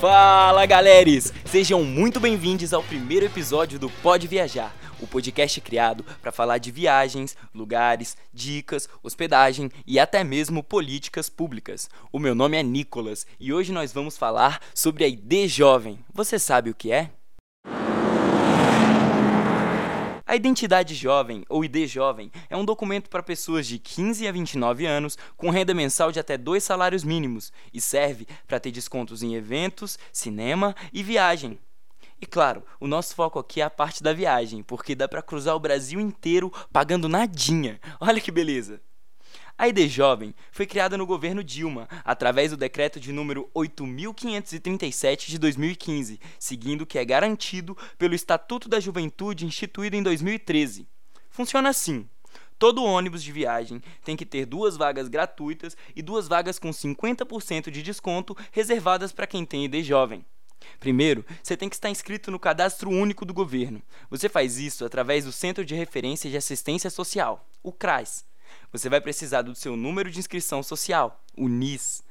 Fala, galeres! Sejam muito bem-vindos ao primeiro episódio do Pode Viajar, o podcast criado para falar de viagens, lugares, dicas, hospedagem e até mesmo políticas públicas. O meu nome é Nicolas e hoje nós vamos falar sobre a ID Jovem. Você sabe o que é? A Identidade Jovem, ou ID Jovem, é um documento para pessoas de 15 a 29 anos com renda mensal de até dois salários mínimos e serve para ter descontos em eventos, cinema e viagem. E claro, o nosso foco aqui é a parte da viagem, porque dá para cruzar o Brasil inteiro pagando nadinha. Olha que beleza! A ID Jovem foi criada no governo Dilma, através do decreto de número 8537 de 2015, seguindo o que é garantido pelo Estatuto da Juventude instituído em 2013. Funciona assim: Todo ônibus de viagem tem que ter duas vagas gratuitas e duas vagas com 50% de desconto reservadas para quem tem ID jovem. Primeiro, você tem que estar inscrito no Cadastro Único do Governo. Você faz isso através do Centro de Referência de Assistência Social, o CRAS você vai precisar do seu número de inscrição social, o NIS.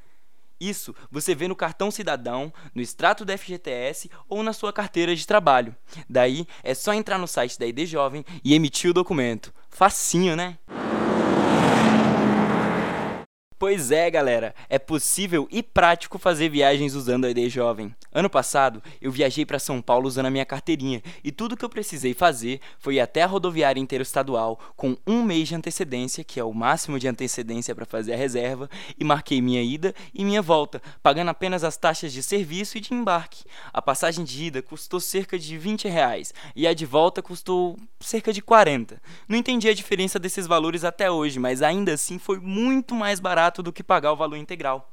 Isso você vê no cartão cidadão, no extrato da FGTS ou na sua carteira de trabalho. Daí é só entrar no site da ID Jovem e emitir o documento. Facinho, né? Pois é, galera, é possível e prático fazer viagens usando a ID Jovem. Ano passado, eu viajei para São Paulo usando a minha carteirinha e tudo que eu precisei fazer foi ir até a rodoviária interestadual com um mês de antecedência, que é o máximo de antecedência para fazer a reserva, e marquei minha ida e minha volta, pagando apenas as taxas de serviço e de embarque. A passagem de ida custou cerca de 20 reais e a de volta custou cerca de 40. Não entendi a diferença desses valores até hoje, mas ainda assim foi muito mais barato barato do que pagar o valor integral.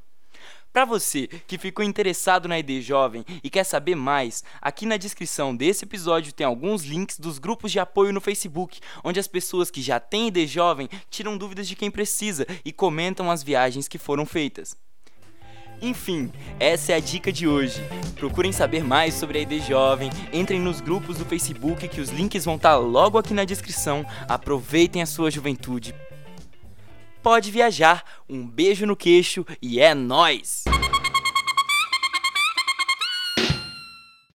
Para você que ficou interessado na ID Jovem e quer saber mais, aqui na descrição desse episódio tem alguns links dos grupos de apoio no Facebook, onde as pessoas que já têm ID Jovem tiram dúvidas de quem precisa e comentam as viagens que foram feitas. Enfim, essa é a dica de hoje. Procurem saber mais sobre a ID Jovem, entrem nos grupos do Facebook que os links vão estar logo aqui na descrição. Aproveitem a sua juventude, pode viajar. Um beijo no queixo e é nós.